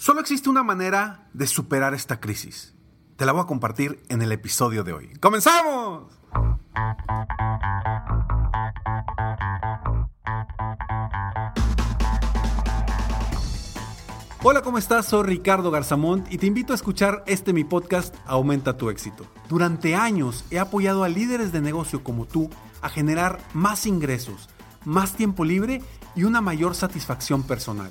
Solo existe una manera de superar esta crisis. Te la voy a compartir en el episodio de hoy. ¡Comenzamos! Hola, ¿cómo estás? Soy Ricardo Garzamont y te invito a escuchar este mi podcast Aumenta tu éxito. Durante años he apoyado a líderes de negocio como tú a generar más ingresos, más tiempo libre y una mayor satisfacción personal.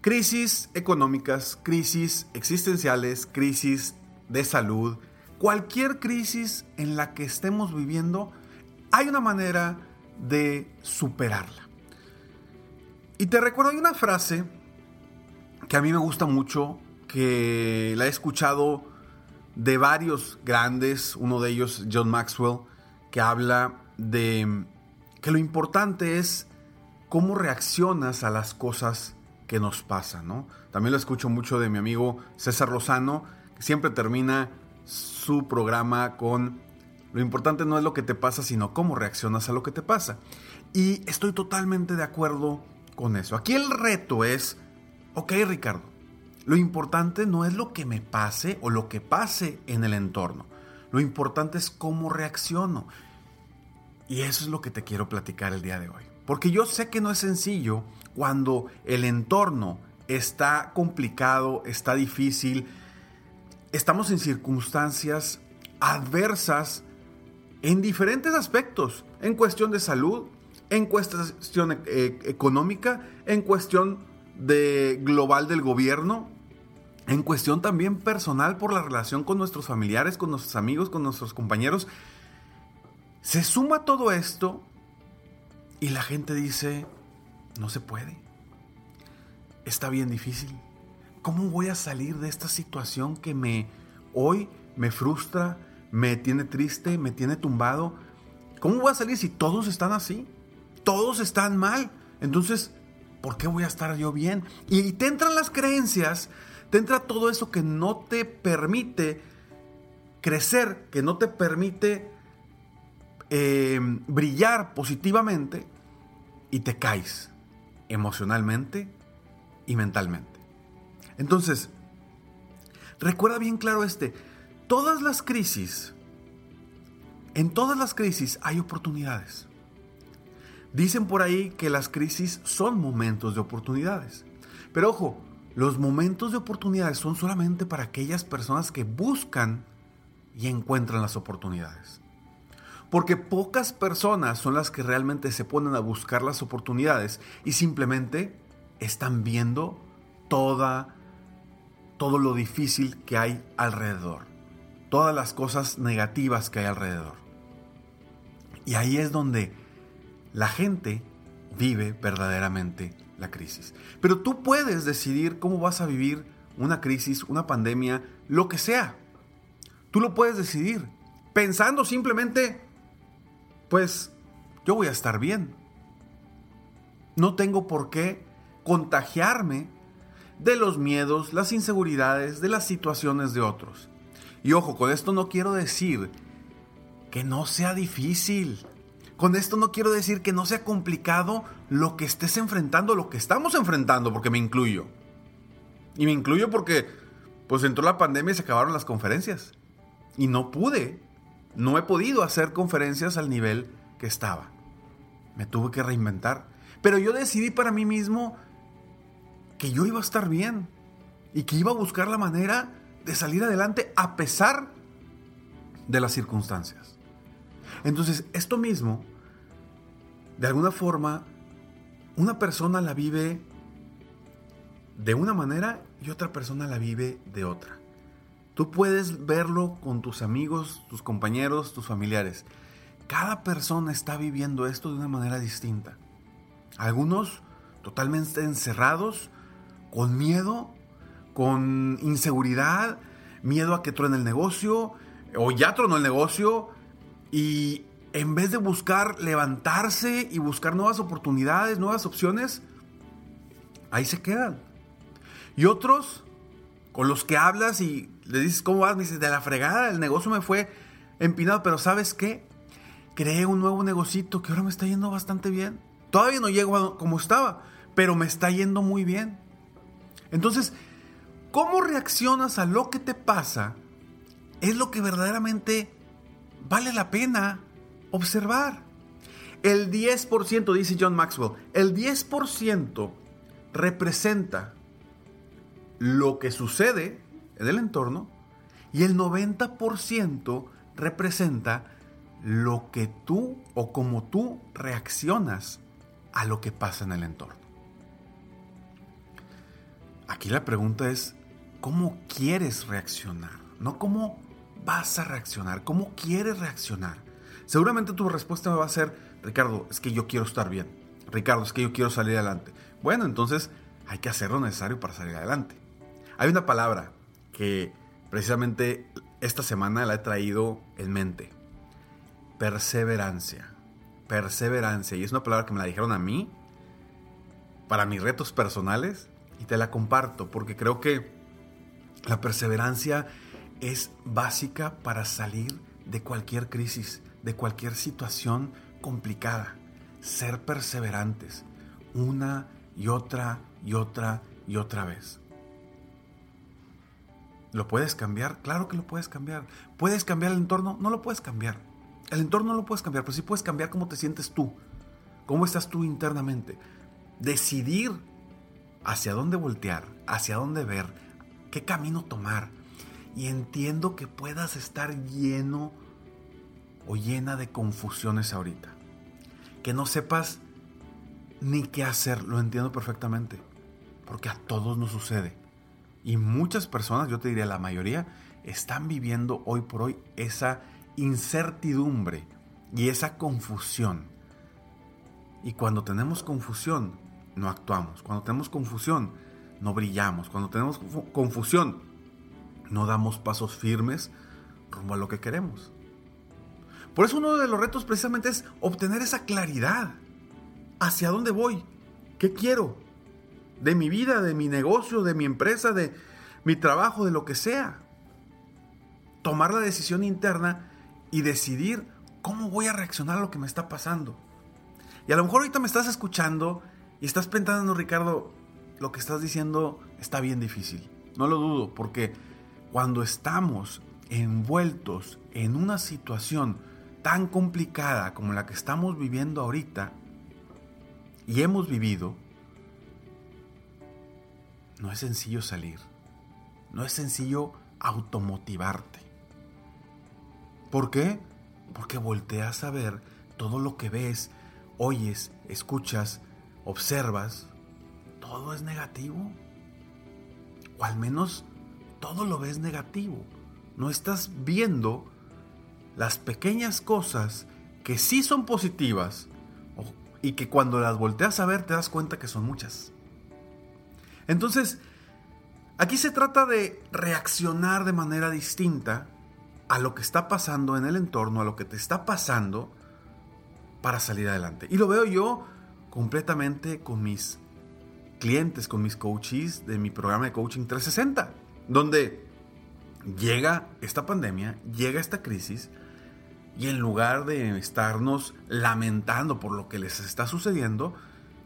Crisis económicas, crisis existenciales, crisis de salud, cualquier crisis en la que estemos viviendo, hay una manera de superarla. Y te recuerdo, hay una frase que a mí me gusta mucho, que la he escuchado de varios grandes, uno de ellos John Maxwell, que habla de que lo importante es cómo reaccionas a las cosas que nos pasa, ¿no? También lo escucho mucho de mi amigo César Rosano, que siempre termina su programa con lo importante no es lo que te pasa, sino cómo reaccionas a lo que te pasa. Y estoy totalmente de acuerdo con eso. Aquí el reto es, ok Ricardo, lo importante no es lo que me pase o lo que pase en el entorno. Lo importante es cómo reacciono. Y eso es lo que te quiero platicar el día de hoy. Porque yo sé que no es sencillo cuando el entorno está complicado, está difícil, estamos en circunstancias adversas en diferentes aspectos, en cuestión de salud, en cuestión eh, económica, en cuestión de global del gobierno, en cuestión también personal por la relación con nuestros familiares, con nuestros amigos, con nuestros compañeros. Se suma todo esto y la gente dice, no se puede. Está bien difícil. ¿Cómo voy a salir de esta situación que me hoy me frustra, me tiene triste, me tiene tumbado? ¿Cómo voy a salir si todos están así? Todos están mal. Entonces, ¿por qué voy a estar yo bien? Y te entran las creencias, te entra todo eso que no te permite crecer, que no te permite eh, brillar positivamente y te caes emocionalmente y mentalmente. Entonces, recuerda bien claro este, todas las crisis, en todas las crisis hay oportunidades. Dicen por ahí que las crisis son momentos de oportunidades. Pero ojo, los momentos de oportunidades son solamente para aquellas personas que buscan y encuentran las oportunidades. Porque pocas personas son las que realmente se ponen a buscar las oportunidades y simplemente están viendo toda, todo lo difícil que hay alrededor. Todas las cosas negativas que hay alrededor. Y ahí es donde la gente vive verdaderamente la crisis. Pero tú puedes decidir cómo vas a vivir una crisis, una pandemia, lo que sea. Tú lo puedes decidir pensando simplemente pues yo voy a estar bien. No tengo por qué contagiarme de los miedos, las inseguridades, de las situaciones de otros. Y ojo, con esto no quiero decir que no sea difícil. Con esto no quiero decir que no sea complicado lo que estés enfrentando, lo que estamos enfrentando, porque me incluyo. Y me incluyo porque pues entró la pandemia y se acabaron las conferencias. Y no pude, no he podido hacer conferencias al nivel que estaba. Me tuve que reinventar. Pero yo decidí para mí mismo que yo iba a estar bien y que iba a buscar la manera de salir adelante a pesar de las circunstancias. Entonces, esto mismo, de alguna forma, una persona la vive de una manera y otra persona la vive de otra. Tú puedes verlo con tus amigos, tus compañeros, tus familiares. Cada persona está viviendo esto de una manera distinta. Algunos totalmente encerrados, con miedo, con inseguridad, miedo a que truene el negocio, o ya tronó el negocio, y en vez de buscar levantarse y buscar nuevas oportunidades, nuevas opciones, ahí se quedan. Y otros con los que hablas y le dices, ¿cómo vas? Me dices, de la fregada, el negocio me fue empinado, pero ¿sabes qué? Creé un nuevo negocito que ahora me está yendo bastante bien. Todavía no llego como estaba, pero me está yendo muy bien. Entonces, ¿cómo reaccionas a lo que te pasa? Es lo que verdaderamente vale la pena observar. El 10%, dice John Maxwell, el 10% representa lo que sucede en el entorno y el 90% representa lo que tú o cómo tú reaccionas a lo que pasa en el entorno. Aquí la pregunta es, ¿cómo quieres reaccionar? No cómo vas a reaccionar, cómo quieres reaccionar. Seguramente tu respuesta va a ser, Ricardo, es que yo quiero estar bien. Ricardo, es que yo quiero salir adelante. Bueno, entonces hay que hacer lo necesario para salir adelante. Hay una palabra que precisamente esta semana la he traído en mente. Perseverancia. Perseverancia. Y es una palabra que me la dijeron a mí para mis retos personales y te la comparto porque creo que la perseverancia es básica para salir de cualquier crisis, de cualquier situación complicada. Ser perseverantes una y otra y otra y otra vez. ¿Lo puedes cambiar? Claro que lo puedes cambiar. ¿Puedes cambiar el entorno? No lo puedes cambiar. El entorno no lo puedes cambiar, pero sí puedes cambiar cómo te sientes tú. ¿Cómo estás tú internamente? Decidir hacia dónde voltear, hacia dónde ver, qué camino tomar. Y entiendo que puedas estar lleno o llena de confusiones ahorita. Que no sepas ni qué hacer, lo entiendo perfectamente. Porque a todos nos sucede. Y muchas personas, yo te diría la mayoría, están viviendo hoy por hoy esa incertidumbre y esa confusión. Y cuando tenemos confusión, no actuamos. Cuando tenemos confusión, no brillamos. Cuando tenemos confusión, no damos pasos firmes rumbo a lo que queremos. Por eso uno de los retos precisamente es obtener esa claridad. ¿Hacia dónde voy? ¿Qué quiero? De mi vida, de mi negocio, de mi empresa, de mi trabajo, de lo que sea. Tomar la decisión interna y decidir cómo voy a reaccionar a lo que me está pasando. Y a lo mejor ahorita me estás escuchando y estás pensando, Ricardo, lo que estás diciendo está bien difícil. No lo dudo, porque cuando estamos envueltos en una situación tan complicada como la que estamos viviendo ahorita y hemos vivido, no es sencillo salir. No es sencillo automotivarte. ¿Por qué? Porque volteas a ver todo lo que ves, oyes, escuchas, observas. Todo es negativo. O al menos todo lo ves negativo. No estás viendo las pequeñas cosas que sí son positivas y que cuando las volteas a ver te das cuenta que son muchas. Entonces, aquí se trata de reaccionar de manera distinta a lo que está pasando en el entorno, a lo que te está pasando para salir adelante. Y lo veo yo completamente con mis clientes, con mis coaches de mi programa de coaching 360, donde llega esta pandemia, llega esta crisis, y en lugar de estarnos lamentando por lo que les está sucediendo,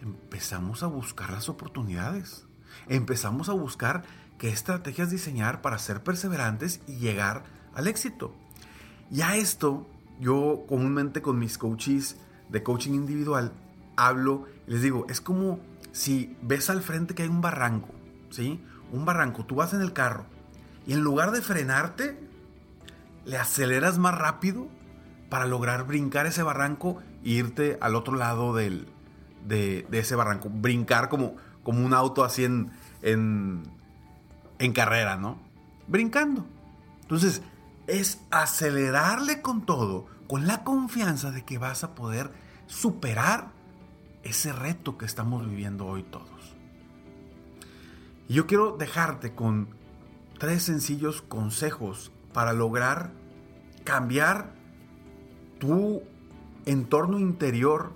empezamos a buscar las oportunidades. Empezamos a buscar qué estrategias diseñar para ser perseverantes y llegar al éxito. Y a esto, yo comúnmente con mis coaches de coaching individual hablo y les digo, es como si ves al frente que hay un barranco, ¿sí? Un barranco, tú vas en el carro y en lugar de frenarte, le aceleras más rápido para lograr brincar ese barranco e irte al otro lado del, de, ese barranco. Brincar como, como un auto así en, en, en carrera, ¿no? Brincando. Entonces, es acelerarle con todo, con la confianza de que vas a poder superar ese reto que estamos viviendo hoy todos. Y yo quiero dejarte con tres sencillos consejos para lograr cambiar tu entorno interior,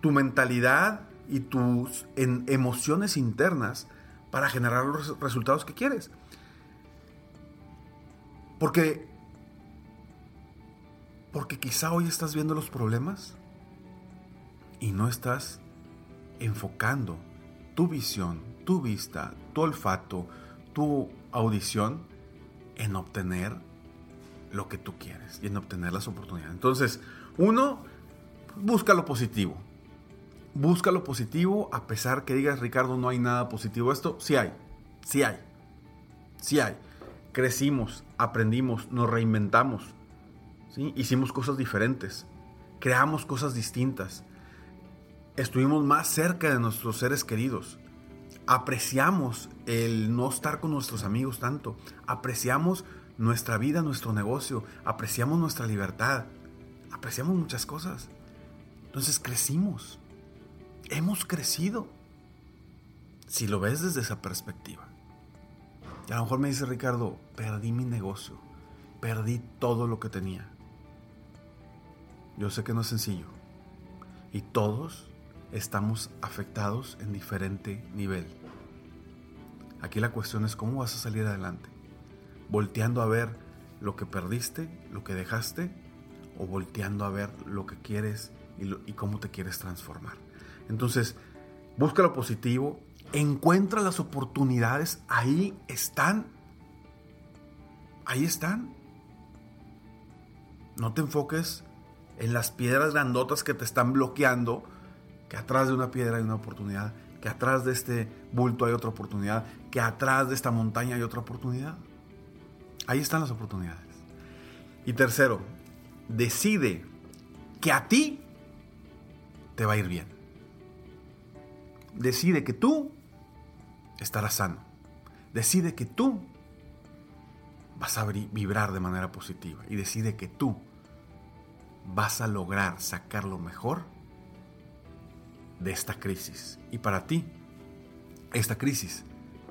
tu mentalidad y tus emociones internas para generar los resultados que quieres. Porque porque quizá hoy estás viendo los problemas y no estás enfocando tu visión, tu vista, tu olfato, tu audición en obtener lo que tú quieres y en obtener las oportunidades. Entonces, uno, busca lo positivo. Busca lo positivo a pesar que digas, Ricardo, no hay nada positivo. Esto sí hay, sí hay, sí hay. Crecimos, aprendimos, nos reinventamos, ¿sí? hicimos cosas diferentes, creamos cosas distintas, estuvimos más cerca de nuestros seres queridos, apreciamos el no estar con nuestros amigos tanto, apreciamos nuestra vida, nuestro negocio, apreciamos nuestra libertad, apreciamos muchas cosas. Entonces crecimos, hemos crecido, si lo ves desde esa perspectiva. Y a lo mejor me dice Ricardo, perdí mi negocio, perdí todo lo que tenía. Yo sé que no es sencillo. Y todos estamos afectados en diferente nivel. Aquí la cuestión es cómo vas a salir adelante volteando a ver lo que perdiste, lo que dejaste, o volteando a ver lo que quieres y, cómo te quieres transformar. Entonces, busca lo positivo, encuentra las oportunidades, ahí están. Ahí están. No te enfoques en las piedras grandotas que te están bloqueando, que atrás de una piedra hay una oportunidad, que atrás de este bulto hay otra oportunidad, que atrás de esta montaña hay otra oportunidad. Ahí están las oportunidades. Y tercero, decide que a ti te va a ir bien. Decide que tú estarás sano. Decide que tú vas a vibrar de manera positiva. Y decide que tú vas a lograr sacar lo mejor de esta crisis. Y para ti, esta crisis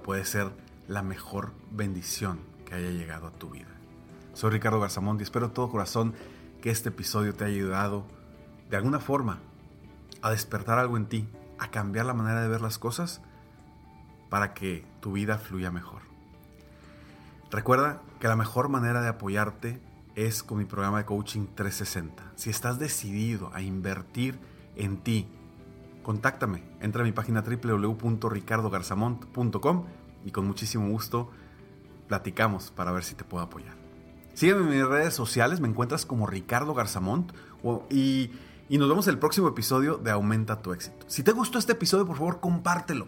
puede ser la mejor bendición haya llegado a tu vida. Soy Ricardo Garzamont y espero de todo corazón que este episodio te haya ayudado de alguna forma a despertar algo en ti, a cambiar la manera de ver las cosas para que tu vida fluya mejor. Recuerda que la mejor manera de apoyarte es con mi programa de coaching 360. Si estás decidido a invertir en ti, contáctame. Entra a mi página www.ricardogarzamont.com y con muchísimo gusto platicamos para ver si te puedo apoyar. Sígueme en mis redes sociales, me encuentras como Ricardo Garzamont y, y nos vemos en el próximo episodio de Aumenta tu éxito. Si te gustó este episodio, por favor, compártelo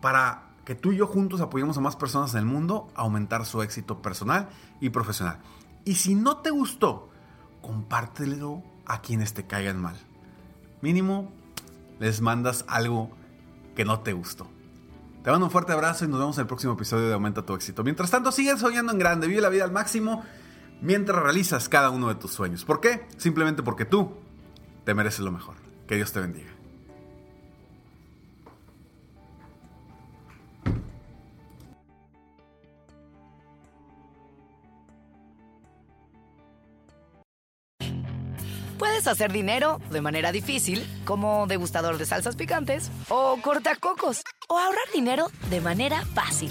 para que tú y yo juntos apoyemos a más personas en el mundo a aumentar su éxito personal y profesional. Y si no te gustó, compártelo a quienes te caigan mal. Mínimo, les mandas algo que no te gustó. Te mando un fuerte abrazo y nos vemos en el próximo episodio de Aumenta tu éxito. Mientras tanto, sigue soñando en grande, vive la vida al máximo mientras realizas cada uno de tus sueños. ¿Por qué? Simplemente porque tú te mereces lo mejor. Que Dios te bendiga. Puedes hacer dinero de manera difícil, como degustador de salsas picantes, o cortacocos, o ahorrar dinero de manera fácil